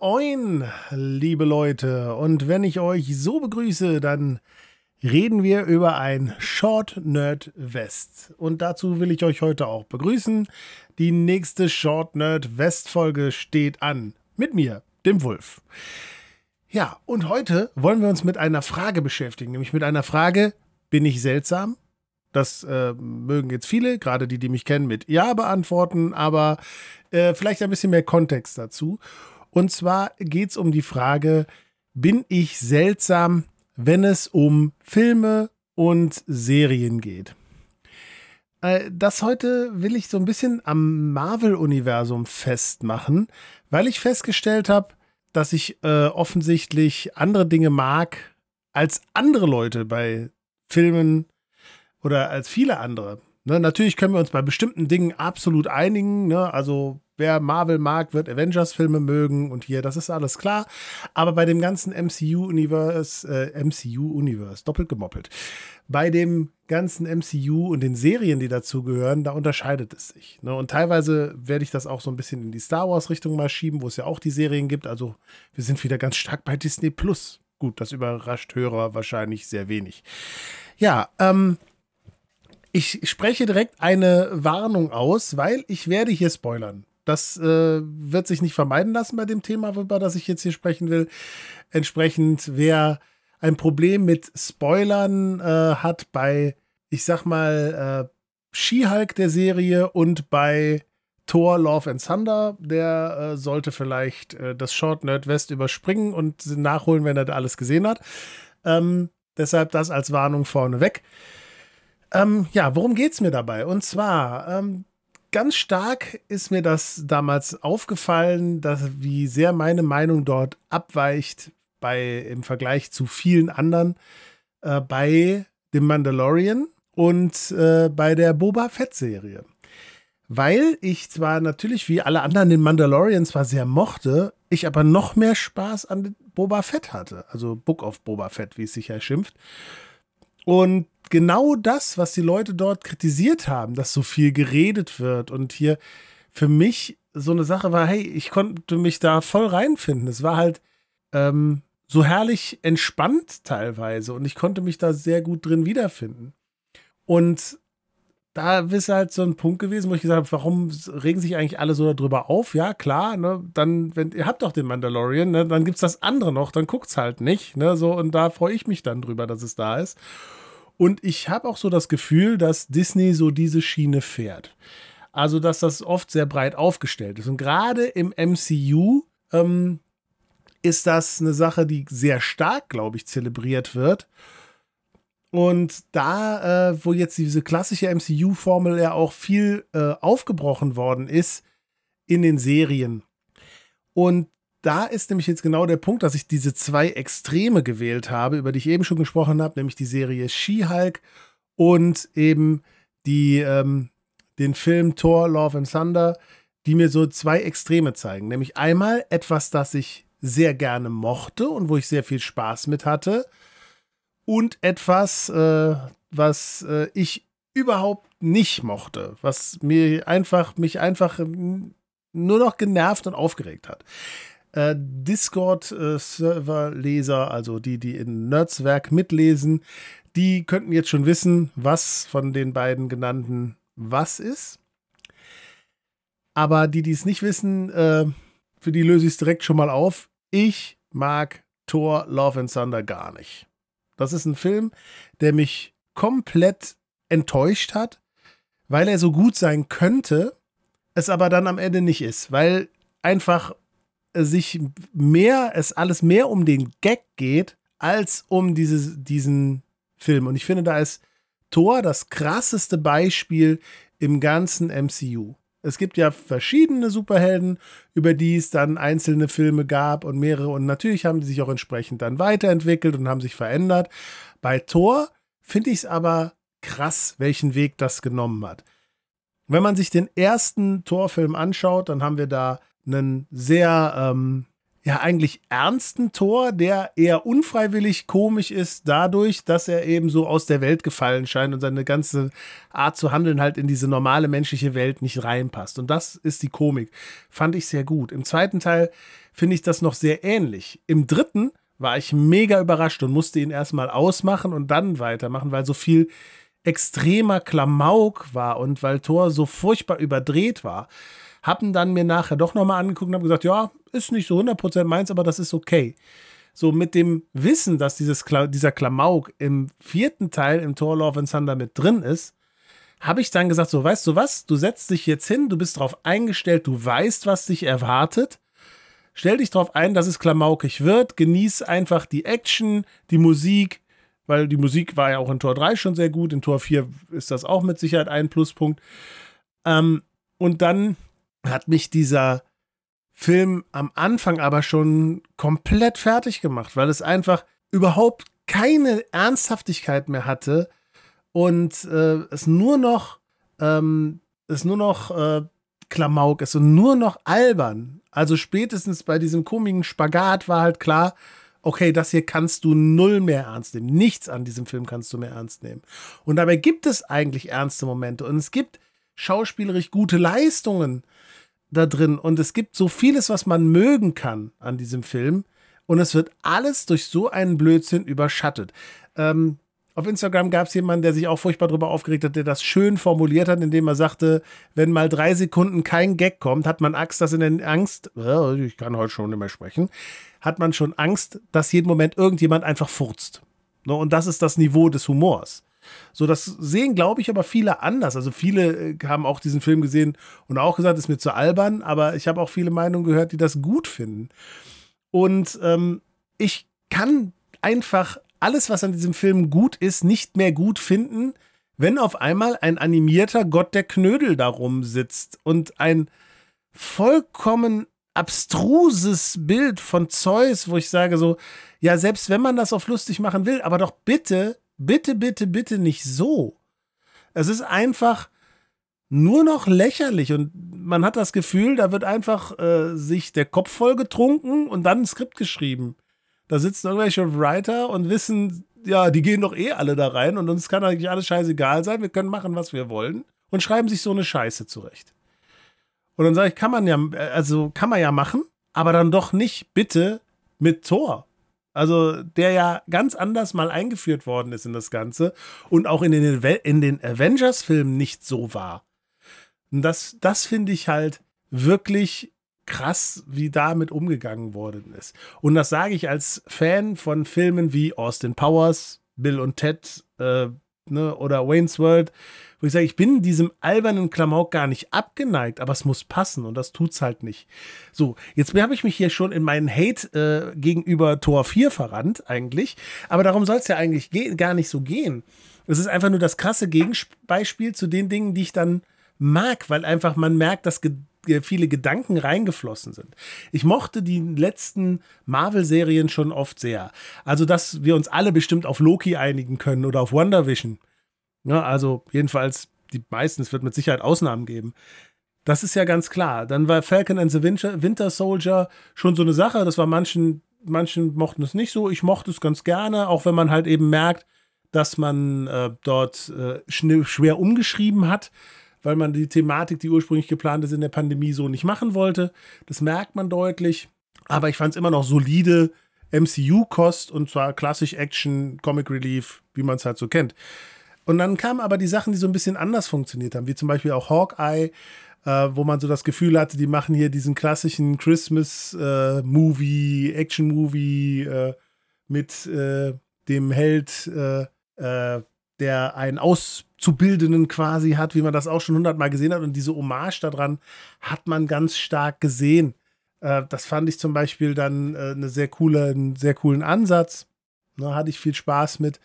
Moin, liebe Leute. Und wenn ich euch so begrüße, dann reden wir über ein Short Nerd West. Und dazu will ich euch heute auch begrüßen. Die nächste Short Nerd West Folge steht an. Mit mir, dem Wolf. Ja, und heute wollen wir uns mit einer Frage beschäftigen, nämlich mit einer Frage, bin ich seltsam? Das äh, mögen jetzt viele, gerade die, die mich kennen, mit Ja beantworten, aber äh, vielleicht ein bisschen mehr Kontext dazu. Und zwar geht es um die Frage, bin ich seltsam, wenn es um Filme und Serien geht? Äh, das heute will ich so ein bisschen am Marvel-Universum festmachen, weil ich festgestellt habe, dass ich äh, offensichtlich andere Dinge mag als andere Leute bei Filmen oder als viele andere. Ne, natürlich können wir uns bei bestimmten Dingen absolut einigen. Ne? Also wer Marvel mag, wird Avengers-Filme mögen und hier, das ist alles klar. Aber bei dem ganzen MCU-Universe, äh, MCU-Universe, doppelt gemoppelt, bei dem ganzen MCU und den Serien, die dazugehören, da unterscheidet es sich. Ne? Und teilweise werde ich das auch so ein bisschen in die Star Wars-Richtung mal schieben, wo es ja auch die Serien gibt. Also wir sind wieder ganz stark bei Disney Plus. Gut, das überrascht Hörer wahrscheinlich sehr wenig. Ja, ähm, ich spreche direkt eine Warnung aus, weil ich werde hier spoilern. Das äh, wird sich nicht vermeiden lassen bei dem Thema, über das ich jetzt hier sprechen will. Entsprechend, wer ein Problem mit Spoilern äh, hat bei, ich sag mal, äh, She-Hulk der Serie und bei Thor Love and Thunder, der äh, sollte vielleicht äh, das Short Nerdwest überspringen und nachholen, wenn er da alles gesehen hat. Ähm, deshalb das als Warnung vorneweg. Ähm, ja, worum geht es mir dabei? Und zwar, ähm, ganz stark ist mir das damals aufgefallen, dass wie sehr meine Meinung dort abweicht bei im Vergleich zu vielen anderen äh, bei dem Mandalorian und äh, bei der Boba Fett Serie. Weil ich zwar natürlich wie alle anderen den Mandalorian zwar sehr mochte, ich aber noch mehr Spaß an Boba Fett hatte, also Book of Boba Fett, wie es sich ja schimpft. Und genau das, was die Leute dort kritisiert haben, dass so viel geredet wird und hier für mich so eine Sache war, hey, ich konnte mich da voll reinfinden. Es war halt ähm, so herrlich entspannt teilweise und ich konnte mich da sehr gut drin wiederfinden. Und da ist halt so ein Punkt gewesen, wo ich gesagt habe, warum regen sich eigentlich alle so darüber auf? Ja, klar, ne, dann, wenn, ihr habt doch den Mandalorian, ne, dann es das andere noch, dann guckt's halt nicht, ne, so, und da freue ich mich dann drüber, dass es da ist. Und ich habe auch so das Gefühl, dass Disney so diese Schiene fährt. Also, dass das oft sehr breit aufgestellt ist. Und gerade im MCU ähm, ist das eine Sache, die sehr stark, glaube ich, zelebriert wird. Und da, äh, wo jetzt diese klassische MCU-Formel ja auch viel äh, aufgebrochen worden ist in den Serien. Und da ist nämlich jetzt genau der Punkt, dass ich diese zwei Extreme gewählt habe, über die ich eben schon gesprochen habe, nämlich die Serie She-Hulk und eben die, ähm, den Film Thor, Love and Thunder, die mir so zwei Extreme zeigen. Nämlich einmal etwas, das ich sehr gerne mochte und wo ich sehr viel Spaß mit hatte. Und etwas, äh, was äh, ich überhaupt nicht mochte, was mir einfach, mich einfach nur noch genervt und aufgeregt hat äh, Discord-Server-Leser, also die, die in Nerdswerk mitlesen, die könnten jetzt schon wissen, was von den beiden genannten was ist. Aber die, die es nicht wissen, äh, für die löse ich es direkt schon mal auf. Ich mag Thor Love and Thunder gar nicht. Das ist ein Film, der mich komplett enttäuscht hat, weil er so gut sein könnte, es aber dann am Ende nicht ist, weil einfach sich mehr, es alles mehr um den Gag geht, als um dieses, diesen Film. Und ich finde, da ist Thor das krasseste Beispiel im ganzen MCU. Es gibt ja verschiedene Superhelden, über die es dann einzelne Filme gab und mehrere. Und natürlich haben die sich auch entsprechend dann weiterentwickelt und haben sich verändert. Bei Thor finde ich es aber krass, welchen Weg das genommen hat. Wenn man sich den ersten Thor-Film anschaut, dann haben wir da einen sehr, ähm, ja, eigentlich ernsten Tor, der eher unfreiwillig komisch ist, dadurch, dass er eben so aus der Welt gefallen scheint und seine ganze Art zu handeln halt in diese normale menschliche Welt nicht reinpasst. Und das ist die Komik. Fand ich sehr gut. Im zweiten Teil finde ich das noch sehr ähnlich. Im dritten war ich mega überrascht und musste ihn erstmal ausmachen und dann weitermachen, weil so viel extremer Klamauk war und weil Thor so furchtbar überdreht war. Haben dann mir nachher doch nochmal angeguckt und haben gesagt, ja, ist nicht so 100% meins, aber das ist okay. So mit dem Wissen, dass dieses, dieser Klamauk im vierten Teil im Thor Love and Thunder mit drin ist, habe ich dann gesagt, so weißt du was, du setzt dich jetzt hin, du bist darauf eingestellt, du weißt, was dich erwartet. Stell dich darauf ein, dass es klamaukig wird, genieß einfach die Action, die Musik, weil die Musik war ja auch in Tor 3 schon sehr gut, in Tor 4 ist das auch mit Sicherheit ein Pluspunkt. Ähm, und dann hat mich dieser Film am Anfang aber schon komplett fertig gemacht, weil es einfach überhaupt keine Ernsthaftigkeit mehr hatte und äh, es nur noch ähm, es nur noch äh, Klamauk ist und nur noch albern. Also spätestens bei diesem komischen Spagat war halt klar, okay, das hier kannst du null mehr ernst nehmen. Nichts an diesem Film kannst du mehr ernst nehmen. Und dabei gibt es eigentlich ernste Momente und es gibt schauspielerisch gute Leistungen da drin und es gibt so vieles, was man mögen kann an diesem Film und es wird alles durch so einen Blödsinn überschattet. Ähm, auf Instagram gab es jemanden, der sich auch furchtbar darüber aufgeregt hat, der das schön formuliert hat, indem er sagte, wenn mal drei Sekunden kein Gag kommt, hat man Angst, dass in den Angst, ich kann heute schon nicht mehr sprechen, hat man schon Angst, dass jeden Moment irgendjemand einfach furzt. Ne, und das ist das Niveau des Humors. So, das sehen, glaube ich, aber viele anders. Also viele äh, haben auch diesen Film gesehen und auch gesagt, ist mir zu albern, aber ich habe auch viele Meinungen gehört, die das gut finden. Und ähm, ich kann einfach alles, was an diesem Film gut ist, nicht mehr gut finden, wenn auf einmal ein animierter Gott der Knödel darum sitzt und ein vollkommen abstruses Bild von Zeus, wo ich sage so, ja, selbst wenn man das auf lustig machen will, aber doch bitte, bitte, bitte, bitte nicht so. Es ist einfach nur noch lächerlich und man hat das Gefühl, da wird einfach äh, sich der Kopf voll getrunken und dann ein Skript geschrieben. Da sitzen irgendwelche Writer und wissen, ja, die gehen doch eh alle da rein und uns kann eigentlich alles scheißegal sein. Wir können machen, was wir wollen und schreiben sich so eine Scheiße zurecht. Und dann sage ich, kann man ja, also kann man ja machen, aber dann doch nicht bitte mit Thor. Also, der ja ganz anders mal eingeführt worden ist in das Ganze und auch in den, in den Avengers-Filmen nicht so war. Und das, das finde ich halt wirklich krass, wie damit umgegangen worden ist. Und das sage ich als Fan von Filmen wie Austin Powers, Bill und Ted äh, ne, oder Wayne's World, wo ich sage, ich bin diesem albernen Klamauk gar nicht abgeneigt, aber es muss passen und das tut's halt nicht. So, jetzt habe ich mich hier schon in meinen Hate äh, gegenüber Tor 4 verrannt, eigentlich, aber darum soll es ja eigentlich gar nicht so gehen. Es ist einfach nur das krasse Gegenbeispiel zu den Dingen, die ich dann mag, weil einfach man merkt, dass viele Gedanken reingeflossen sind. Ich mochte die letzten Marvel-Serien schon oft sehr. Also, dass wir uns alle bestimmt auf Loki einigen können oder auf WandaVision. Ja, also, jedenfalls die meisten, es wird mit Sicherheit Ausnahmen geben. Das ist ja ganz klar. Dann war Falcon and the Winter Soldier schon so eine Sache. Das war manchen, manchen mochten es nicht so. Ich mochte es ganz gerne, auch wenn man halt eben merkt, dass man äh, dort äh, schwer umgeschrieben hat weil man die Thematik, die ursprünglich geplant ist, in der Pandemie so nicht machen wollte. Das merkt man deutlich. Aber ich fand es immer noch solide MCU-Kost und zwar klassisch Action, Comic Relief, wie man es halt so kennt. Und dann kamen aber die Sachen, die so ein bisschen anders funktioniert haben, wie zum Beispiel auch Hawkeye, äh, wo man so das Gefühl hatte, die machen hier diesen klassischen Christmas-Movie, äh, Action-Movie äh, mit äh, dem Held, äh, äh, der einen Auszubildenden quasi hat, wie man das auch schon hundertmal gesehen hat. Und diese Hommage daran hat man ganz stark gesehen. Äh, das fand ich zum Beispiel dann äh, eine sehr coole, einen sehr coolen Ansatz. Da ne, hatte ich viel Spaß mit.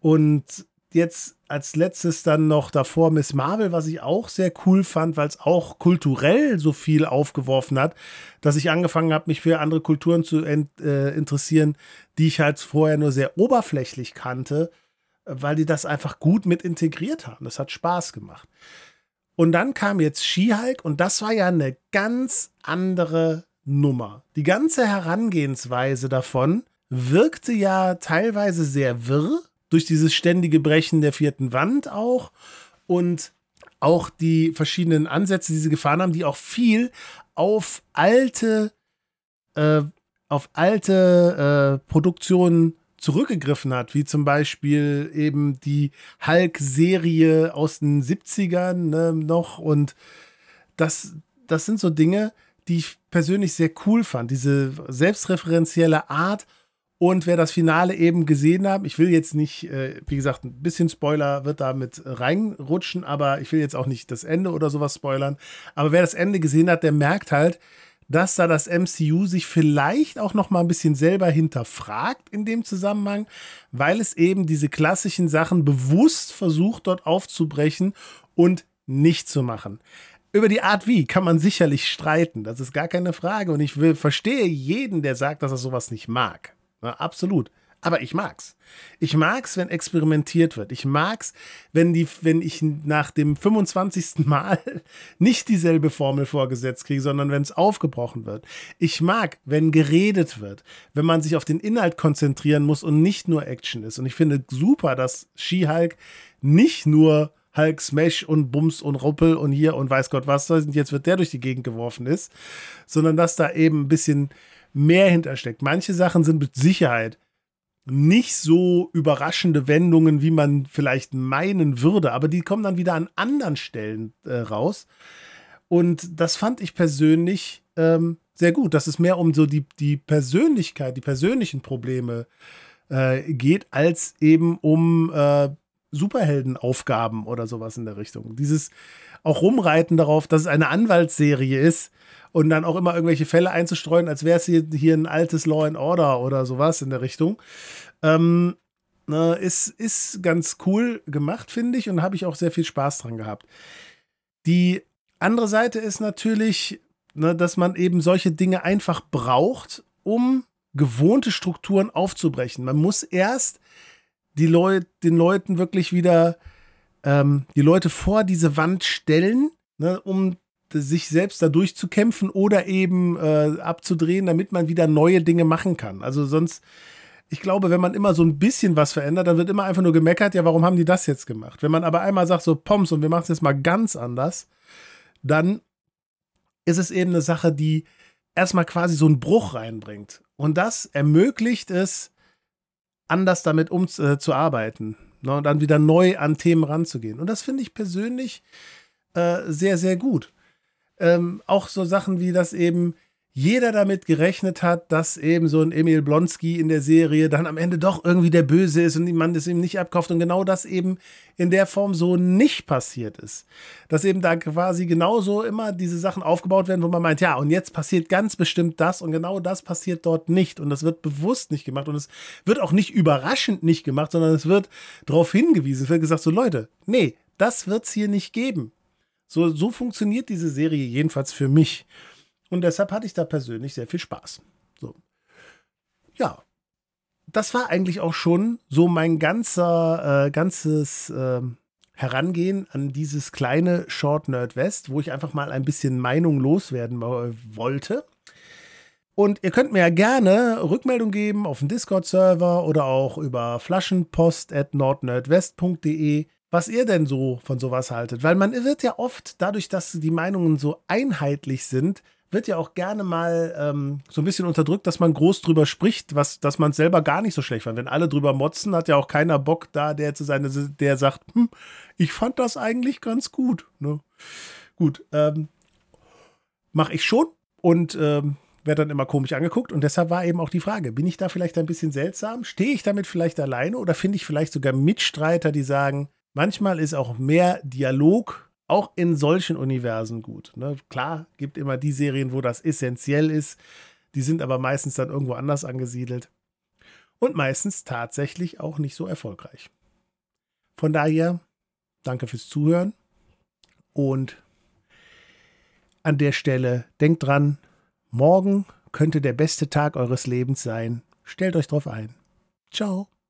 Und jetzt als letztes dann noch davor Miss Marvel, was ich auch sehr cool fand, weil es auch kulturell so viel aufgeworfen hat, dass ich angefangen habe, mich für andere Kulturen zu äh, interessieren, die ich halt vorher nur sehr oberflächlich kannte weil die das einfach gut mit integriert haben. Das hat Spaß gemacht. Und dann kam jetzt Skihulk und das war ja eine ganz andere Nummer. Die ganze Herangehensweise davon wirkte ja teilweise sehr wirr, durch dieses ständige Brechen der vierten Wand auch und auch die verschiedenen Ansätze, die sie gefahren haben, die auch viel auf alte äh, auf alte äh, Produktionen zurückgegriffen hat, wie zum Beispiel eben die Hulk-Serie aus den 70ern ne, noch. Und das, das sind so Dinge, die ich persönlich sehr cool fand. Diese selbstreferenzielle Art. Und wer das Finale eben gesehen hat, ich will jetzt nicht, äh, wie gesagt, ein bisschen Spoiler wird da mit reinrutschen, aber ich will jetzt auch nicht das Ende oder sowas spoilern. Aber wer das Ende gesehen hat, der merkt halt, dass da das MCU sich vielleicht auch noch mal ein bisschen selber hinterfragt in dem Zusammenhang, weil es eben diese klassischen Sachen bewusst versucht dort aufzubrechen und nicht zu machen. Über die Art wie kann man sicherlich streiten, das ist gar keine Frage und ich will, verstehe jeden, der sagt, dass er sowas nicht mag. Ja, absolut. Aber ich mag's. Ich mag's, wenn experimentiert wird. Ich mag's, wenn, die, wenn ich nach dem 25. Mal nicht dieselbe Formel vorgesetzt kriege, sondern wenn es aufgebrochen wird. Ich mag, wenn geredet wird, wenn man sich auf den Inhalt konzentrieren muss und nicht nur Action ist. Und ich finde super, dass She-Hulk nicht nur Hulk Smash und Bums und Ruppel und hier und weiß Gott was, und jetzt wird der durch die Gegend geworfen ist, sondern dass da eben ein bisschen mehr hintersteckt. Manche Sachen sind mit Sicherheit nicht so überraschende Wendungen, wie man vielleicht meinen würde, aber die kommen dann wieder an anderen Stellen äh, raus. Und das fand ich persönlich ähm, sehr gut, dass es mehr um so die, die Persönlichkeit, die persönlichen Probleme äh, geht, als eben um äh, Superheldenaufgaben oder sowas in der Richtung. Dieses auch rumreiten darauf, dass es eine Anwaltsserie ist und dann auch immer irgendwelche Fälle einzustreuen, als wäre es hier, hier ein altes Law and Order oder sowas in der Richtung. Ähm, ne, ist, ist ganz cool gemacht, finde ich, und habe ich auch sehr viel Spaß dran gehabt. Die andere Seite ist natürlich, ne, dass man eben solche Dinge einfach braucht, um gewohnte Strukturen aufzubrechen. Man muss erst die Leu den Leuten wirklich wieder ähm, die Leute vor diese Wand stellen, ne, um sich selbst da durchzukämpfen oder eben äh, abzudrehen, damit man wieder neue Dinge machen kann. Also sonst, ich glaube, wenn man immer so ein bisschen was verändert, dann wird immer einfach nur gemeckert, ja, warum haben die das jetzt gemacht? Wenn man aber einmal sagt, so Poms und wir machen es jetzt mal ganz anders, dann ist es eben eine Sache, die erstmal quasi so einen Bruch reinbringt. Und das ermöglicht es, anders damit umzuarbeiten äh, ne, und dann wieder neu an Themen ranzugehen. Und das finde ich persönlich äh, sehr, sehr gut ähm, auch so Sachen wie, dass eben jeder damit gerechnet hat, dass eben so ein Emil Blonsky in der Serie dann am Ende doch irgendwie der Böse ist und man das ihm nicht abkauft und genau das eben in der Form so nicht passiert ist. Dass eben da quasi genauso immer diese Sachen aufgebaut werden, wo man meint, ja, und jetzt passiert ganz bestimmt das und genau das passiert dort nicht und das wird bewusst nicht gemacht und es wird auch nicht überraschend nicht gemacht, sondern es wird darauf hingewiesen, es wird gesagt, so Leute, nee, das wird es hier nicht geben. So, so funktioniert diese Serie jedenfalls für mich. Und deshalb hatte ich da persönlich sehr viel Spaß. So. Ja. Das war eigentlich auch schon so mein ganzer, äh, ganzes äh, Herangehen an dieses kleine Short Nerd West, wo ich einfach mal ein bisschen Meinung loswerden wollte. Und ihr könnt mir ja gerne Rückmeldung geben auf dem Discord-Server oder auch über flaschenpost at nordnerdwest.de was ihr denn so von sowas haltet. Weil man wird ja oft, dadurch, dass die Meinungen so einheitlich sind, wird ja auch gerne mal ähm, so ein bisschen unterdrückt, dass man groß drüber spricht, was, dass man es selber gar nicht so schlecht fand. Wenn alle drüber motzen, hat ja auch keiner Bock da, der zu seine, der sagt, hm, ich fand das eigentlich ganz gut. Ne? Gut, ähm, mache ich schon und ähm, werde dann immer komisch angeguckt. Und deshalb war eben auch die Frage, bin ich da vielleicht ein bisschen seltsam? Stehe ich damit vielleicht alleine oder finde ich vielleicht sogar Mitstreiter, die sagen, manchmal ist auch mehr Dialog auch in solchen Universen gut. Ne? Klar, gibt immer die Serien, wo das essentiell ist. Die sind aber meistens dann irgendwo anders angesiedelt. Und meistens tatsächlich auch nicht so erfolgreich. Von daher, danke fürs Zuhören. Und an der Stelle, denkt dran, morgen könnte der beste Tag eures Lebens sein. Stellt euch drauf ein. Ciao.